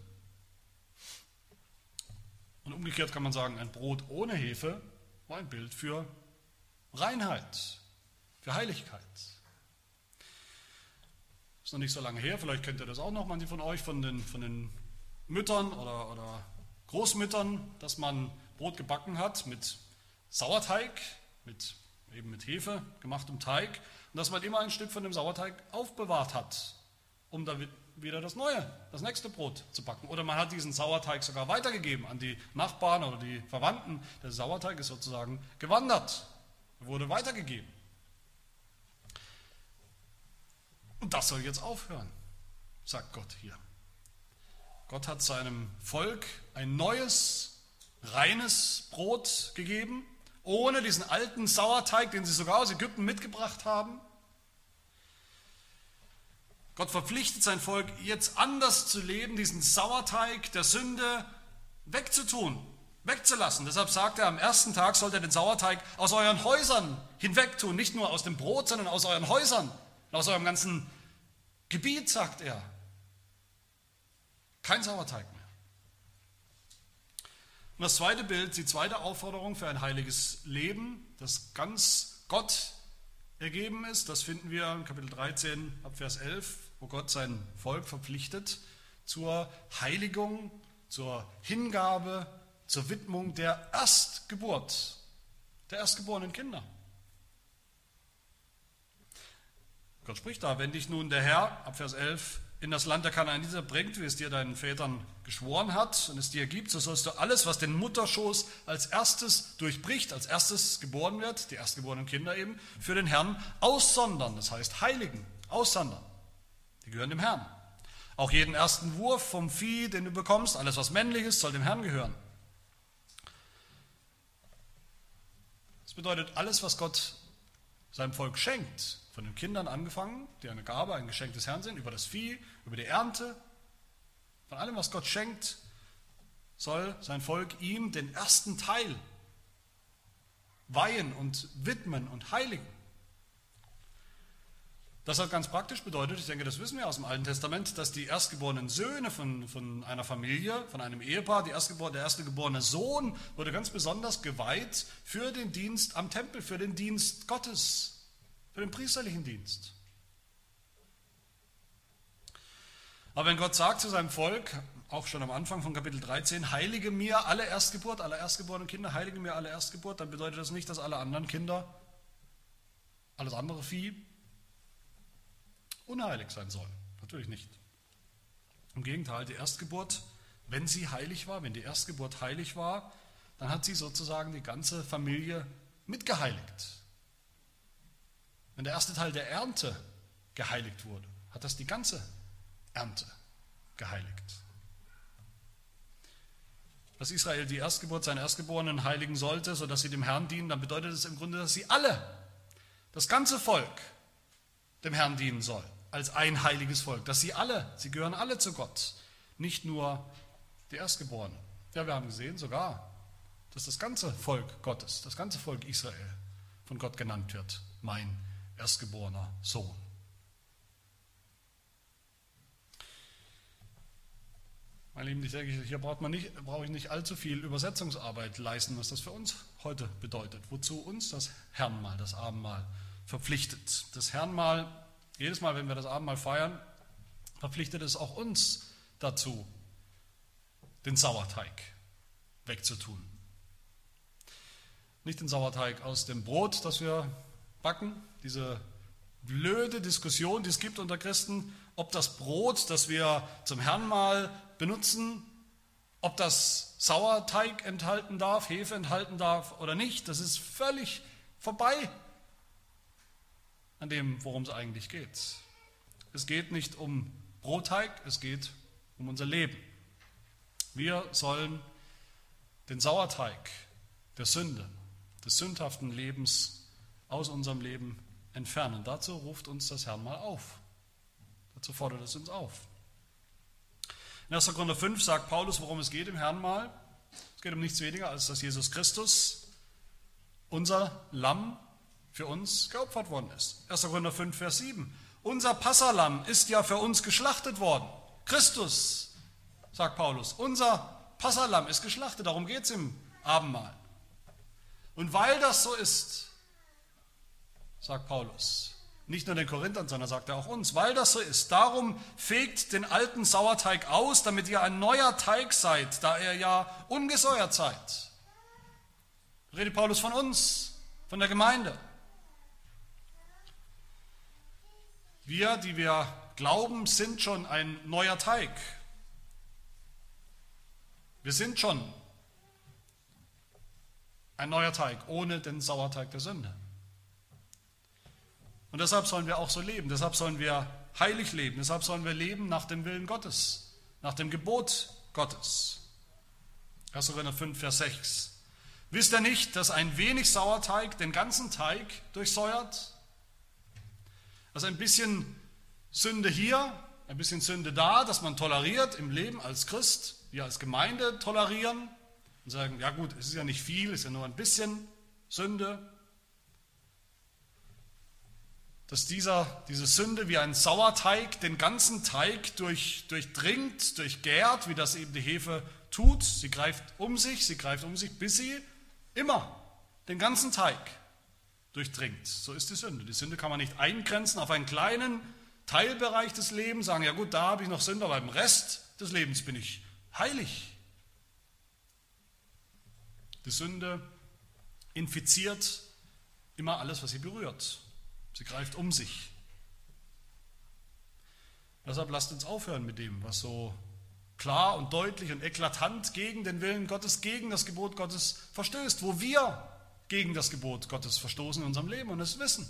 Und umgekehrt kann man sagen, ein Brot ohne Hefe war ein Bild für Reinheit, für Heiligkeit. Ist noch nicht so lange her, vielleicht kennt ihr das auch noch, manche von euch, von den, von den Müttern oder, oder Großmüttern, dass man Brot gebacken hat mit Sauerteig, mit, eben mit Hefe gemachtem Teig und dass man immer ein Stück von dem Sauerteig aufbewahrt hat, um damit wieder das neue, das nächste Brot zu backen. Oder man hat diesen Sauerteig sogar weitergegeben an die Nachbarn oder die Verwandten. Der Sauerteig ist sozusagen gewandert, wurde weitergegeben. Und das soll jetzt aufhören, sagt Gott hier. Gott hat seinem Volk ein neues, reines Brot gegeben, ohne diesen alten Sauerteig, den sie sogar aus Ägypten mitgebracht haben. Gott verpflichtet sein Volk, jetzt anders zu leben, diesen Sauerteig der Sünde wegzutun, wegzulassen. Deshalb sagt er, am ersten Tag sollt ihr den Sauerteig aus euren Häusern hinwegtun, nicht nur aus dem Brot, sondern aus euren Häusern, aus eurem ganzen Gebiet, sagt er. Kein Sauerteig mehr. Und das zweite Bild, die zweite Aufforderung für ein heiliges Leben, das ganz Gott ergeben ist, das finden wir in Kapitel 13 ab Vers 11 wo Gott sein Volk verpflichtet zur Heiligung, zur Hingabe, zur Widmung der Erstgeburt, der erstgeborenen Kinder. Gott spricht da, wenn dich nun der Herr, ab Vers 11, in das Land der Kanaaniter bringt, wie es dir deinen Vätern geschworen hat und es dir gibt, so sollst du alles, was den Mutterschoß als erstes durchbricht, als erstes geboren wird, die erstgeborenen Kinder eben, für den Herrn aussondern, das heißt heiligen, aussondern. Die gehören dem Herrn. Auch jeden ersten Wurf vom Vieh, den du bekommst, alles was männlich ist, soll dem Herrn gehören. Das bedeutet, alles, was Gott seinem Volk schenkt, von den Kindern angefangen, die eine Gabe, ein Geschenk des Herrn sind, über das Vieh, über die Ernte, von allem, was Gott schenkt, soll sein Volk ihm den ersten Teil weihen und widmen und heiligen. Das hat ganz praktisch bedeutet, ich denke, das wissen wir aus dem Alten Testament, dass die erstgeborenen Söhne von, von einer Familie, von einem Ehepaar, die erstgeborene, der erste geborene Sohn wurde ganz besonders geweiht für den Dienst am Tempel, für den Dienst Gottes, für den priesterlichen Dienst. Aber wenn Gott sagt zu seinem Volk, auch schon am Anfang von Kapitel 13, heilige mir alle Erstgeburt, alle erstgeborenen Kinder, heilige mir alle Erstgeburt, dann bedeutet das nicht, dass alle anderen Kinder, alles andere Vieh, unheilig sein soll. Natürlich nicht. Im Gegenteil, die Erstgeburt, wenn sie heilig war, wenn die Erstgeburt heilig war, dann hat sie sozusagen die ganze Familie mitgeheiligt. Wenn der erste Teil der Ernte geheiligt wurde, hat das die ganze Ernte geheiligt. Dass Israel die Erstgeburt seiner Erstgeborenen heiligen sollte, sodass sie dem Herrn dienen, dann bedeutet es im Grunde, dass sie alle, das ganze Volk, dem Herrn dienen soll, als ein heiliges Volk. Dass sie alle, sie gehören alle zu Gott, nicht nur die Erstgeborenen. Ja, wir haben gesehen sogar, dass das ganze Volk Gottes, das ganze Volk Israel von Gott genannt wird, mein erstgeborener Sohn. Meine Lieben, ich denke, hier braucht man nicht, brauche ich nicht allzu viel Übersetzungsarbeit leisten, was das für uns heute bedeutet. Wozu uns das Herrnmal, das Abendmahl verpflichtet. Das Herrnmal, jedes Mal, wenn wir das Abendmahl feiern, verpflichtet es auch uns dazu, den Sauerteig wegzutun. Nicht den Sauerteig aus dem Brot, das wir backen, diese blöde Diskussion, die es gibt unter Christen, ob das Brot, das wir zum Herrnmal benutzen, ob das Sauerteig enthalten darf, Hefe enthalten darf oder nicht, das ist völlig vorbei an dem, worum es eigentlich geht. Es geht nicht um Brotteig, es geht um unser Leben. Wir sollen den Sauerteig der Sünde, des sündhaften Lebens aus unserem Leben entfernen. Dazu ruft uns das Herrn mal auf. Dazu fordert es uns auf. In 1. Korinther 5 sagt Paulus, worum es geht im Herrn mal. Es geht um nichts weniger, als dass Jesus Christus, unser Lamm, für uns geopfert worden ist. 1. Korinther 5, Vers 7. Unser Passalam ist ja für uns geschlachtet worden. Christus, sagt Paulus, unser Passalam ist geschlachtet. Darum geht es im Abendmahl. Und weil das so ist, sagt Paulus, nicht nur den Korinthern, sondern sagt er auch uns, weil das so ist. Darum fegt den alten Sauerteig aus, damit ihr ein neuer Teig seid, da ihr ja ungesäuert seid. Redet Paulus von uns, von der Gemeinde. Wir, die wir glauben, sind schon ein neuer Teig. Wir sind schon ein neuer Teig ohne den Sauerteig der Sünde. Und deshalb sollen wir auch so leben. Deshalb sollen wir heilig leben. Deshalb sollen wir leben nach dem Willen Gottes, nach dem Gebot Gottes. 1. Korinther 5, Vers 6. Wisst ihr nicht, dass ein wenig Sauerteig den ganzen Teig durchsäuert? Also ein bisschen Sünde hier, ein bisschen Sünde da, dass man toleriert im Leben als Christ, wir als Gemeinde tolerieren und sagen, ja gut, es ist ja nicht viel, es ist ja nur ein bisschen Sünde, dass dieser, diese Sünde wie ein Sauerteig den ganzen Teig durch, durchdringt, durchgärt, wie das eben die Hefe tut. Sie greift um sich, sie greift um sich, bis sie immer den ganzen Teig durchdringt. So ist die Sünde. Die Sünde kann man nicht eingrenzen auf einen kleinen Teilbereich des Lebens, sagen, ja gut, da habe ich noch Sünde, aber im Rest des Lebens bin ich heilig. Die Sünde infiziert immer alles, was sie berührt. Sie greift um sich. Deshalb lasst uns aufhören mit dem, was so klar und deutlich und eklatant gegen den Willen Gottes, gegen das Gebot Gottes verstößt, wo wir gegen das Gebot Gottes verstoßen in unserem Leben und es wissen.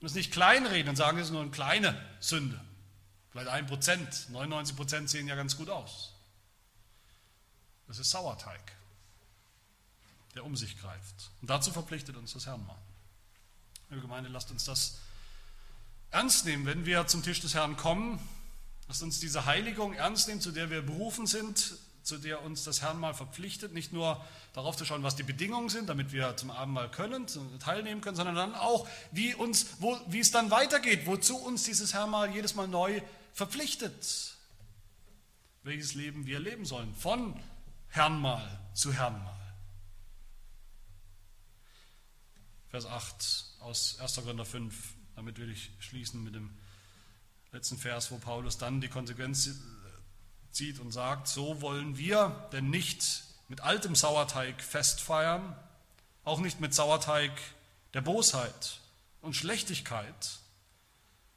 Und es nicht kleinreden und sagen, es ist nur eine kleine Sünde. Vielleicht ein Prozent, 99 Prozent sehen ja ganz gut aus. Das ist Sauerteig, der um sich greift. Und dazu verpflichtet uns das Herrn mal. Liebe Gemeinde, lasst uns das ernst nehmen, wenn wir zum Tisch des Herrn kommen. Lasst uns diese Heiligung ernst nehmen, zu der wir berufen sind, zu der uns das Herrn mal verpflichtet, nicht nur darauf zu schauen, was die Bedingungen sind, damit wir zum Abendmahl können, teilnehmen können, sondern dann auch, wie, uns, wo, wie es dann weitergeht, wozu uns dieses Herrn mal jedes Mal neu verpflichtet, welches Leben wir leben sollen, von Herrnmal zu Herrnmal. Vers 8 aus 1. Korinther 5. Damit will ich schließen mit dem letzten Vers, wo Paulus dann die Konsequenz zieht und sagt, so wollen wir denn nicht mit altem Sauerteig festfeiern, auch nicht mit Sauerteig der Bosheit und Schlechtigkeit,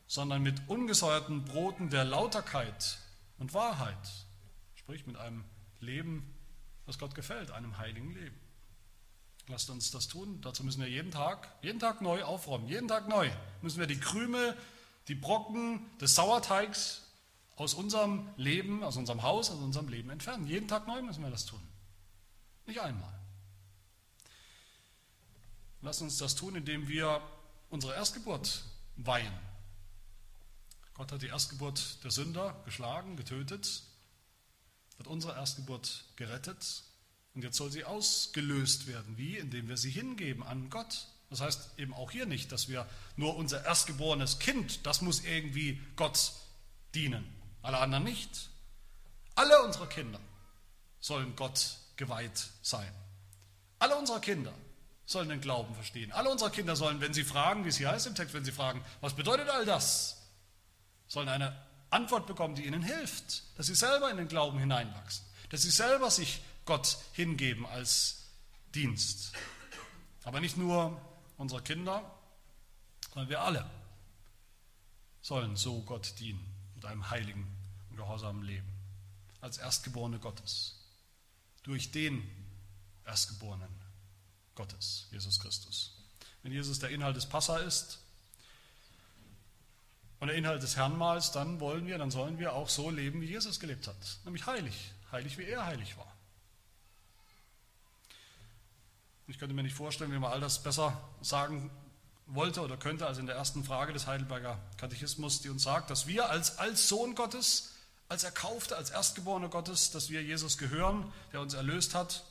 sondern mit ungesäuerten Broten der Lauterkeit und Wahrheit. Sprich mit einem Leben, das Gott gefällt, einem heiligen Leben. Lasst uns das tun. Dazu müssen wir jeden Tag, jeden Tag neu aufräumen. Jeden Tag neu müssen wir die Krümel, die Brocken des Sauerteigs aus unserem Leben, aus unserem Haus, aus unserem Leben entfernen. Jeden Tag neu müssen wir das tun. Nicht einmal. Lasst uns das tun, indem wir unsere Erstgeburt weihen. Gott hat die Erstgeburt der Sünder geschlagen, getötet, hat unsere Erstgeburt gerettet und jetzt soll sie ausgelöst werden. Wie? Indem wir sie hingeben an Gott. Das heißt eben auch hier nicht, dass wir nur unser erstgeborenes Kind, das muss irgendwie Gott dienen, alle anderen nicht. Alle unsere Kinder sollen Gott geweiht sein. Alle unsere Kinder sollen den Glauben verstehen. Alle unsere Kinder sollen, wenn sie fragen, wie es hier heißt im Text, wenn sie fragen, was bedeutet all das, sollen eine Antwort bekommen, die ihnen hilft, dass sie selber in den Glauben hineinwachsen, dass sie selber sich Gott hingeben als Dienst. Aber nicht nur unsere Kinder, sondern wir alle sollen so Gott dienen mit einem heiligen und gehorsamen Leben, als Erstgeborene Gottes, durch den Erstgeborenen Gottes, Jesus Christus. Wenn Jesus der Inhalt des Passa ist und der Inhalt des Herrnmahls, dann wollen wir, dann sollen wir auch so leben, wie Jesus gelebt hat, nämlich heilig, heilig wie er heilig war. Ich könnte mir nicht vorstellen, wie man all das besser sagen wollte oder könnte als in der ersten Frage des Heidelberger Katechismus, die uns sagt, dass wir als, als Sohn Gottes, als Erkaufte, als Erstgeborene Gottes, dass wir Jesus gehören, der uns erlöst hat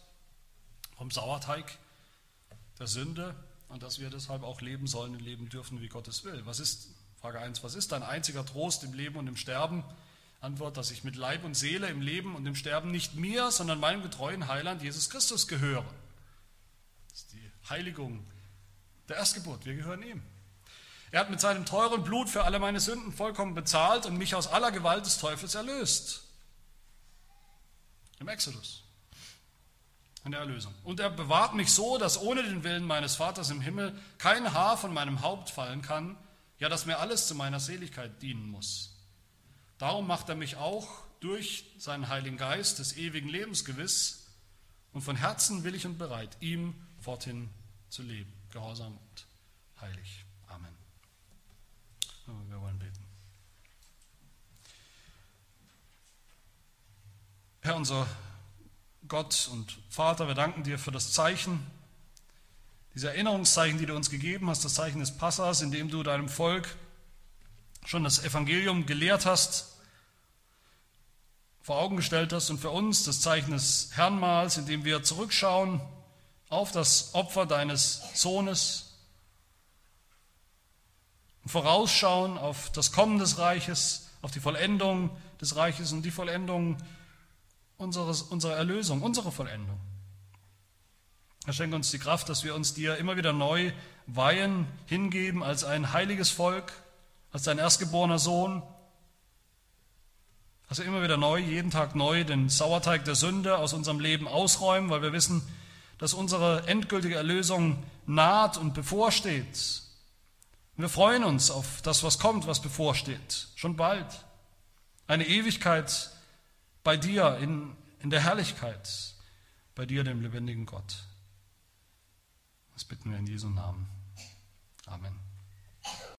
vom Sauerteig der Sünde und dass wir deshalb auch leben sollen und leben dürfen, wie Gott es will. Was ist, Frage 1, was ist dein einziger Trost im Leben und im Sterben? Antwort, dass ich mit Leib und Seele im Leben und im Sterben nicht mir, sondern meinem getreuen Heiland Jesus Christus gehöre. Heiligung der Erstgeburt. Wir gehören ihm. Er hat mit seinem teuren Blut für alle meine Sünden vollkommen bezahlt und mich aus aller Gewalt des Teufels erlöst. Im Exodus. In der Erlösung. Und er bewahrt mich so, dass ohne den Willen meines Vaters im Himmel kein Haar von meinem Haupt fallen kann, ja, dass mir alles zu meiner Seligkeit dienen muss. Darum macht er mich auch durch seinen Heiligen Geist des ewigen Lebens gewiss und von Herzen willig und bereit, ihm forthin zu leben, gehorsam und heilig. Amen. Wir wollen beten. Herr unser Gott und Vater, wir danken dir für das Zeichen, diese Erinnerungszeichen, die du uns gegeben hast, das Zeichen des Passas, in dem du deinem Volk schon das Evangelium gelehrt hast, vor Augen gestellt hast und für uns das Zeichen des Herrnmahls, in dem wir zurückschauen auf das Opfer deines Sohnes und vorausschauen auf das Kommen des Reiches, auf die Vollendung des Reiches und die Vollendung unseres, unserer Erlösung, unsere Vollendung. Er schenkt uns die Kraft, dass wir uns dir immer wieder neu weihen, hingeben als ein heiliges Volk, als dein erstgeborener Sohn. Also immer wieder neu, jeden Tag neu den Sauerteig der Sünde aus unserem Leben ausräumen, weil wir wissen, dass unsere endgültige Erlösung naht und bevorsteht. Wir freuen uns auf das, was kommt, was bevorsteht, schon bald. Eine Ewigkeit bei dir in, in der Herrlichkeit, bei dir, dem lebendigen Gott. Das bitten wir in Jesu Namen. Amen.